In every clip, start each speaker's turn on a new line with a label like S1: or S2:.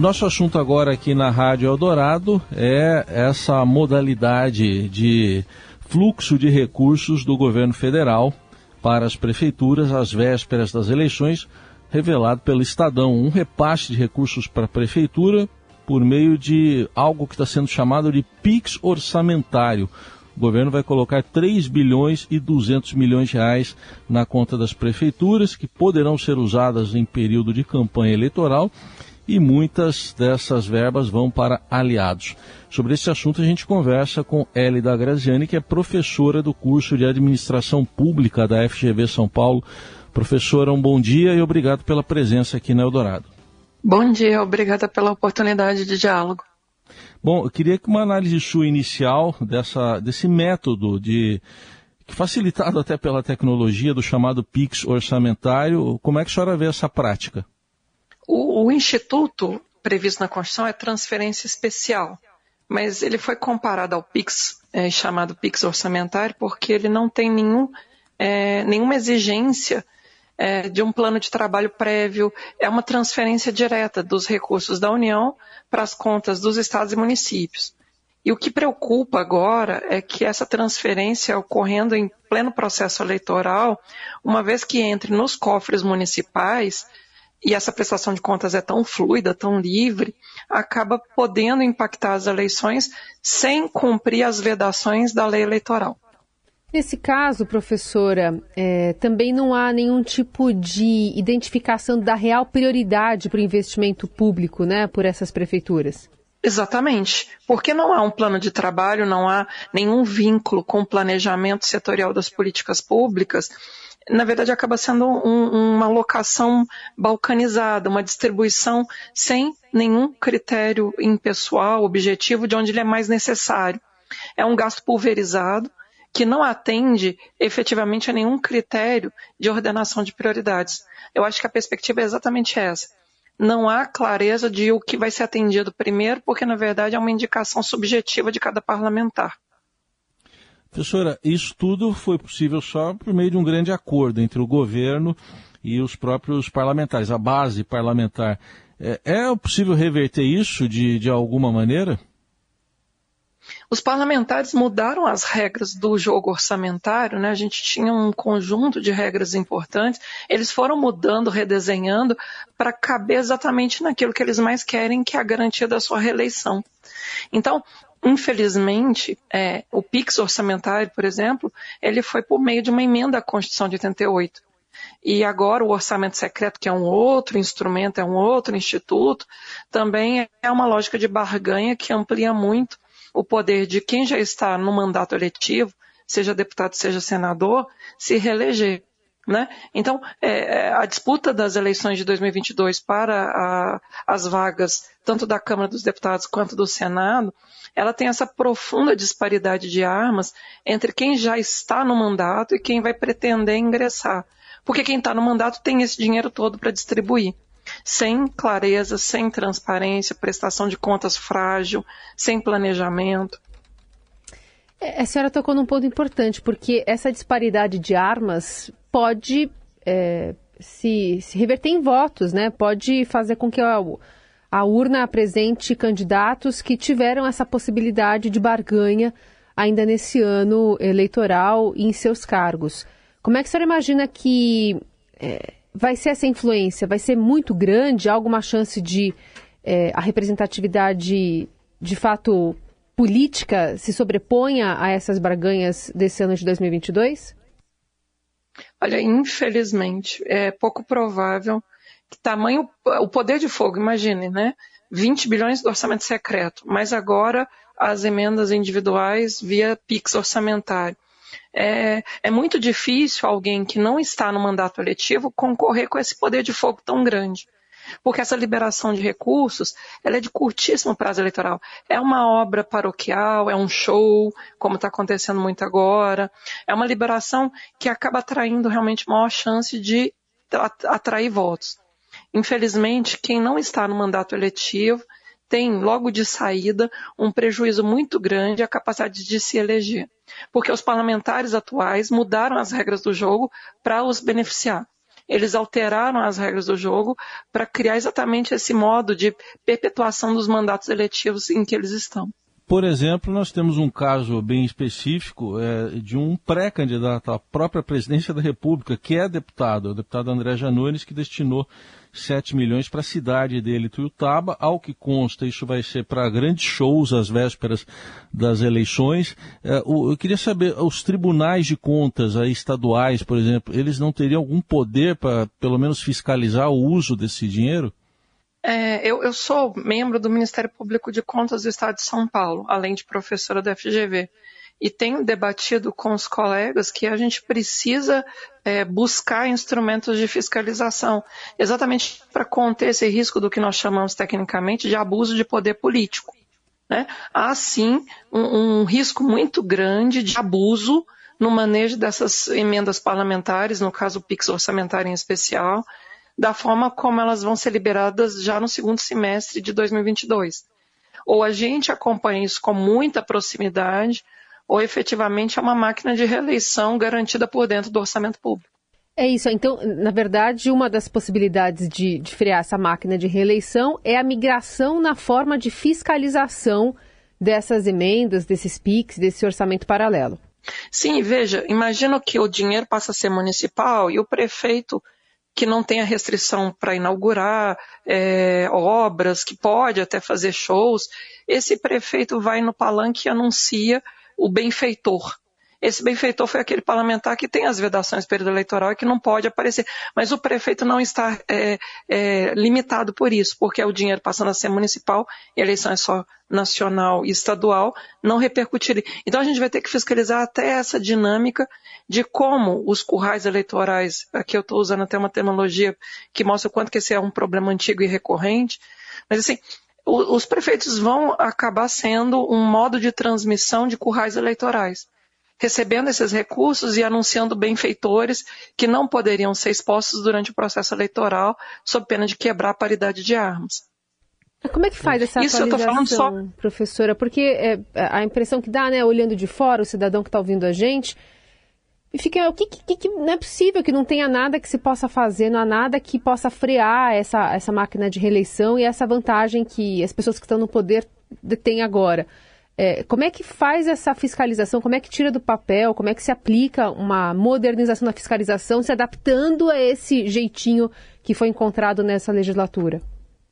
S1: Nosso assunto agora aqui na Rádio Eldorado é essa modalidade de fluxo de recursos do governo federal para as prefeituras às vésperas das eleições, revelado pelo Estadão. Um repasse de recursos para a prefeitura por meio de algo que está sendo chamado de PIX orçamentário. O governo vai colocar 3 bilhões e 200 milhões de reais na conta das prefeituras, que poderão ser usadas em período de campanha eleitoral e muitas dessas verbas vão para aliados. Sobre esse assunto a gente conversa com Elida Graziani, que é professora do curso de Administração Pública da FGV São Paulo. Professora, um bom dia e obrigado pela presença aqui na Eldorado.
S2: Bom dia, obrigada pela oportunidade de diálogo.
S1: Bom, eu queria que uma análise sua inicial dessa, desse método de facilitado até pela tecnologia do chamado PIX orçamentário, como é que a senhora vê essa prática?
S2: O, o instituto previsto na Constituição é transferência especial, mas ele foi comparado ao PIX, é, chamado PIX orçamentário, porque ele não tem nenhum, é, nenhuma exigência é, de um plano de trabalho prévio, é uma transferência direta dos recursos da União para as contas dos estados e municípios. E o que preocupa agora é que essa transferência ocorrendo em pleno processo eleitoral, uma vez que entre nos cofres municipais, e essa prestação de contas é tão fluida, tão livre, acaba podendo impactar as eleições sem cumprir as vedações da lei eleitoral.
S3: Nesse caso, professora, é, também não há nenhum tipo de identificação da real prioridade para o investimento público, né, por essas prefeituras.
S2: Exatamente. Porque não há um plano de trabalho, não há nenhum vínculo com o planejamento setorial das políticas públicas, na verdade acaba sendo um, uma locação balcanizada, uma distribuição sem nenhum critério impessoal, objetivo, de onde ele é mais necessário. É um gasto pulverizado que não atende efetivamente a nenhum critério de ordenação de prioridades. Eu acho que a perspectiva é exatamente essa. Não há clareza de o que vai ser atendido primeiro, porque na verdade é uma indicação subjetiva de cada parlamentar.
S1: Professora, isso tudo foi possível só por meio de um grande acordo entre o governo e os próprios parlamentares, a base parlamentar. É, é possível reverter isso de, de alguma maneira?
S2: Os parlamentares mudaram as regras do jogo orçamentário, né? A gente tinha um conjunto de regras importantes, eles foram mudando, redesenhando para caber exatamente naquilo que eles mais querem, que é a garantia da sua reeleição. Então, Infelizmente, é, o PIX orçamentário, por exemplo, ele foi por meio de uma emenda à Constituição de 88. E agora o orçamento secreto, que é um outro instrumento, é um outro instituto, também é uma lógica de barganha que amplia muito o poder de quem já está no mandato eletivo, seja deputado, seja senador, se reeleger. Né? Então, é, é a disputa das eleições de 2022 para a, as vagas, tanto da Câmara dos Deputados quanto do Senado, ela tem essa profunda disparidade de armas entre quem já está no mandato e quem vai pretender ingressar. Porque quem está no mandato tem esse dinheiro todo para distribuir. Sem clareza, sem transparência, prestação de contas frágil, sem planejamento.
S3: É, a senhora tocou num ponto importante, porque essa disparidade de armas pode é, se, se, reverter em votos, né? Pode fazer com que a, a urna apresente candidatos que tiveram essa possibilidade de barganha ainda nesse ano eleitoral em seus cargos. Como é que a senhora imagina que é, vai ser essa influência? Vai ser muito grande? Há alguma chance de é, a representatividade de fato política se sobreponha a essas barganhas desse ano de 2022?
S2: Olha, infelizmente, é pouco provável que tamanho, o poder de fogo, imagine, né? 20 bilhões do orçamento secreto, mas agora as emendas individuais via PIX orçamentário. É, é, muito difícil alguém que não está no mandato eletivo concorrer com esse poder de fogo tão grande porque essa liberação de recursos ela é de curtíssimo prazo eleitoral. É uma obra paroquial, é um show, como está acontecendo muito agora. É uma liberação que acaba atraindo realmente maior chance de atrair votos. Infelizmente, quem não está no mandato eletivo tem, logo de saída, um prejuízo muito grande à capacidade de se eleger. Porque os parlamentares atuais mudaram as regras do jogo para os beneficiar eles alteraram as regras do jogo para criar exatamente esse modo de perpetuação dos mandatos eletivos em que eles estão.
S1: Por exemplo, nós temos um caso bem específico é, de um pré-candidato à própria presidência da República, que é deputado, o deputado André Janones, que destinou 7 milhões para a cidade dele, Tuiutaba. Ao que consta, isso vai ser para grandes shows às vésperas das eleições. É, eu queria saber, os tribunais de contas aí, estaduais, por exemplo, eles não teriam algum poder para, pelo menos, fiscalizar o uso desse dinheiro?
S2: É, eu, eu, sou membro do Ministério Público de Contas do Estado de São Paulo, além de professora da FGV. E tenho debatido com os colegas que a gente precisa é, buscar instrumentos de fiscalização, exatamente para conter esse risco do que nós chamamos tecnicamente de abuso de poder político. Né? Há sim um, um risco muito grande de abuso no manejo dessas emendas parlamentares, no caso o PIX orçamentário em especial, da forma como elas vão ser liberadas já no segundo semestre de 2022. Ou a gente acompanha isso com muita proximidade, ou efetivamente é uma máquina de reeleição garantida por dentro do orçamento público.
S3: É isso. Então, na verdade, uma das possibilidades de, de frear essa máquina de reeleição é a migração na forma de fiscalização dessas emendas, desses PIX, desse orçamento paralelo.
S2: Sim, veja, imagina que o dinheiro passa a ser municipal e o prefeito que não tenha restrição para inaugurar é, obras, que pode até fazer shows, esse prefeito vai no palanque e anuncia o benfeitor. Esse benfeitor foi aquele parlamentar que tem as vedações período eleitoral e que não pode aparecer. Mas o prefeito não está é, é, limitado por isso, porque é o dinheiro passando a ser municipal, e a eleição é só nacional e estadual, não repercutiria. Então a gente vai ter que fiscalizar até essa dinâmica de como os currais eleitorais, aqui eu estou usando até uma terminologia que mostra o quanto que esse é um problema antigo e recorrente, mas assim, os prefeitos vão acabar sendo um modo de transmissão de currais eleitorais recebendo esses recursos e anunciando benfeitores que não poderiam ser expostos durante o processo eleitoral, sob pena de quebrar a paridade de armas.
S3: Como é que faz essa Isso atualização, só... professora? Porque é, a impressão que dá, né, olhando de fora, o cidadão que está ouvindo a gente, fica, o que, que, que, não é possível que não tenha nada que se possa fazer, não há nada que possa frear essa, essa máquina de reeleição e essa vantagem que as pessoas que estão no poder têm agora. É, como é que faz essa fiscalização? Como é que tira do papel? Como é que se aplica uma modernização da fiscalização, se adaptando a esse jeitinho que foi encontrado nessa legislatura?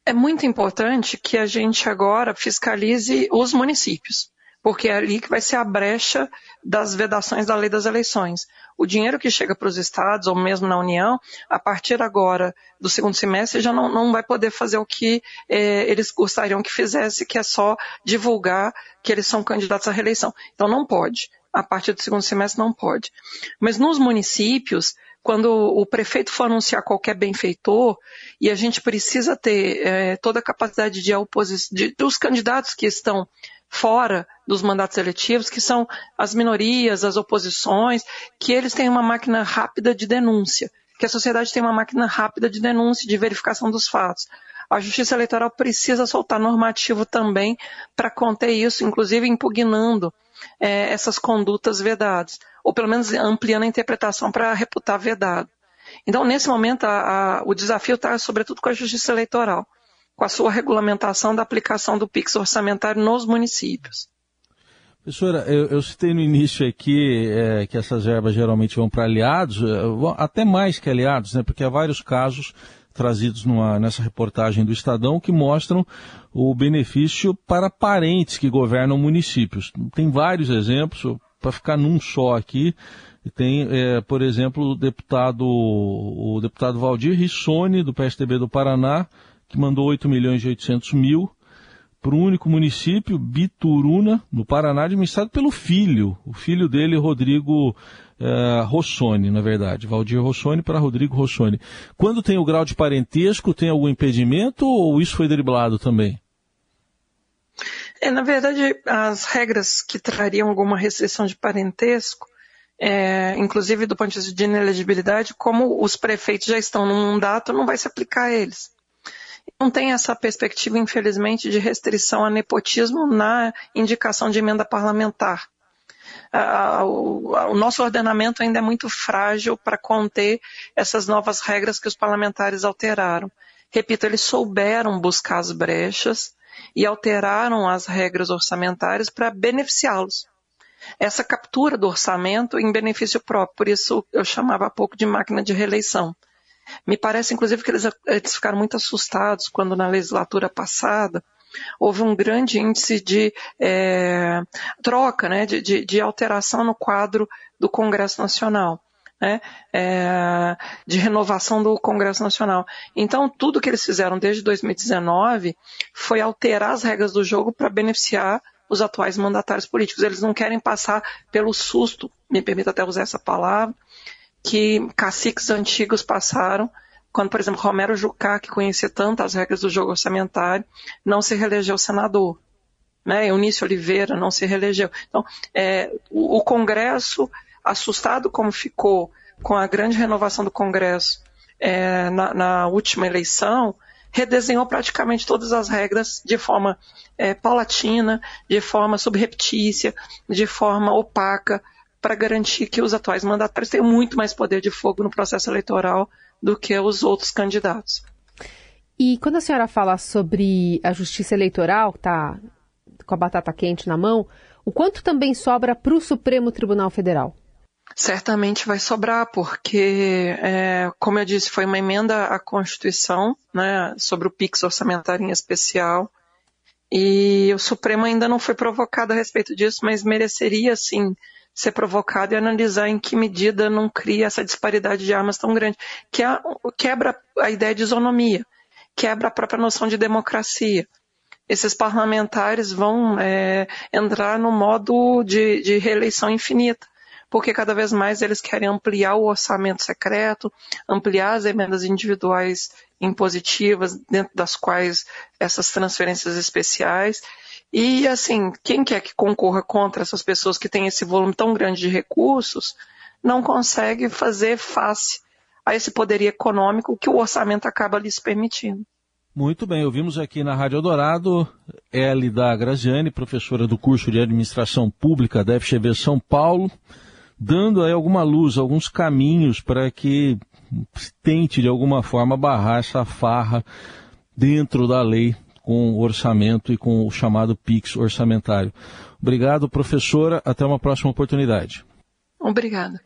S2: É muito importante que a gente agora fiscalize os municípios porque é ali que vai ser a brecha das vedações da lei das eleições. O dinheiro que chega para os estados, ou mesmo na União, a partir agora do segundo semestre, já não, não vai poder fazer o que eh, eles gostariam que fizesse, que é só divulgar que eles são candidatos à reeleição. Então não pode. A partir do segundo semestre não pode. Mas nos municípios, quando o prefeito for anunciar qualquer benfeitor, e a gente precisa ter eh, toda a capacidade de oposição, de, dos candidatos que estão fora dos mandatos eletivos, que são as minorias, as oposições, que eles têm uma máquina rápida de denúncia, que a sociedade tem uma máquina rápida de denúncia, de verificação dos fatos. A Justiça Eleitoral precisa soltar normativo também para conter isso, inclusive impugnando é, essas condutas vedadas, ou pelo menos ampliando a interpretação para reputar vedado. Então, nesse momento, a, a, o desafio está, sobretudo, com a Justiça Eleitoral com a sua regulamentação da aplicação do PIX orçamentário nos municípios.
S1: Professora, eu, eu citei no início aqui é, que essas verbas geralmente vão para aliados, é, até mais que aliados, né, porque há vários casos trazidos numa, nessa reportagem do Estadão que mostram o benefício para parentes que governam municípios. Tem vários exemplos, para ficar num só aqui, tem, é, por exemplo, o deputado, o deputado Valdir Rissone, do PSDB do Paraná, que mandou 8 milhões e 800 mil para um único município, Bituruna, no Paraná, administrado pelo filho, o filho dele, Rodrigo eh, Rossoni, na verdade, Valdir Rossoni para Rodrigo Rossoni. Quando tem o grau de parentesco, tem algum impedimento ou isso foi driblado também?
S2: É, na verdade, as regras que trariam alguma restrição de parentesco, é, inclusive do ponto de vista de inelegibilidade, como os prefeitos já estão num mandato, não vai se aplicar a eles não tem essa perspectiva, infelizmente, de restrição a nepotismo na indicação de emenda parlamentar. o, nosso ordenamento ainda é muito frágil para conter essas novas regras que os parlamentares alteraram. Repito, eles souberam buscar as brechas e alteraram as regras orçamentárias para beneficiá-los. Essa captura do orçamento em benefício próprio, por isso eu chamava há pouco de máquina de reeleição. Me parece, inclusive, que eles, eles ficaram muito assustados quando na legislatura passada houve um grande índice de é, troca, né, de, de, de alteração no quadro do Congresso Nacional. Né, é, de renovação do Congresso Nacional. Então, tudo que eles fizeram desde 2019 foi alterar as regras do jogo para beneficiar os atuais mandatários políticos. Eles não querem passar pelo susto, me permita até usar essa palavra, que caciques antigos passaram quando, por exemplo, Romero Jucá, que conhecia tanto as regras do jogo orçamentário, não se reelegeu senador. Né? Eunício Oliveira não se reelegeu. Então, é, o, o Congresso, assustado como ficou com a grande renovação do Congresso é, na, na, última eleição, redesenhou praticamente todas as regras de forma é, paulatina, de forma subreptícia, de forma opaca, para garantir que os atuais mandatários tenham muito mais poder de fogo no processo eleitoral do que os outros candidatos.
S3: E quando a senhora fala sobre a justiça eleitoral, que está com a batata quente na mão, o quanto também sobra para o Supremo Tribunal Federal?
S2: Certamente vai sobrar, porque, é, como eu disse, foi uma emenda à Constituição né, sobre o PIX orçamentário em especial, e o Supremo ainda não foi provocado a respeito disso, mas mereceria, sim, ser provocado e analisar em que medida não cria essa disparidade de armas tão grande, que quebra a ideia de isonomia, quebra a própria noção de democracia. Esses parlamentares vão é, entrar no modo de, de reeleição infinita, porque cada vez mais eles querem ampliar o orçamento secreto, ampliar as emendas individuais impositivas, dentro das quais essas transferências especiais, e, assim, quem quer que concorra contra essas pessoas que têm esse volume tão grande de recursos, não consegue fazer face a esse poder econômico que o orçamento acaba lhes permitindo.
S1: Muito bem, ouvimos aqui na Rádio Eldorado da Graziani, professora do curso de Administração Pública da FGV São Paulo, dando aí alguma luz, alguns caminhos para que tente de alguma forma barrar essa farra dentro da lei com o orçamento e com o chamado PIX orçamentário. Obrigado, professora. Até uma próxima oportunidade.
S2: Obrigada.